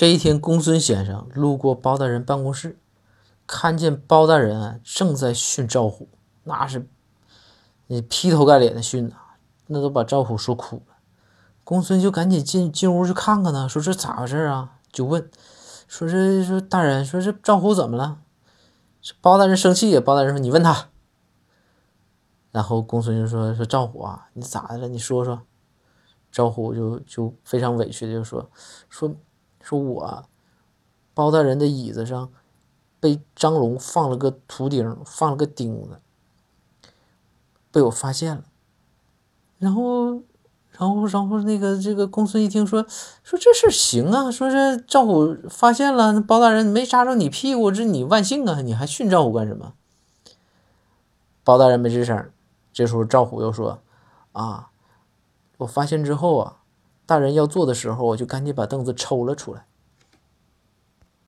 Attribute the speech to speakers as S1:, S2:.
S1: 这一天，公孙先生路过包大人办公室，看见包大人正在训赵虎，那是你劈头盖脸的训呐，那都把赵虎说哭了。公孙就赶紧进进屋去看看呢，说这咋回事啊？就问，说这说大人，说这赵虎怎么了？包大人生气呀，包大人说你问他。然后公孙就说说赵虎啊，你咋的了？你说说。赵虎就就非常委屈的就说说。说我包大人的椅子上被张龙放了个图钉，放了个钉子，被我发现了。然后，然后，然后那个这个公孙一听说说这事行啊，说这赵虎发现了，那包大人没扎着你屁股，这你万幸啊，你还训赵虎干什么？包大人没吱声。这时候赵虎又说啊，我发现之后啊。大人要坐的时候，我就赶紧把凳子抽了出来。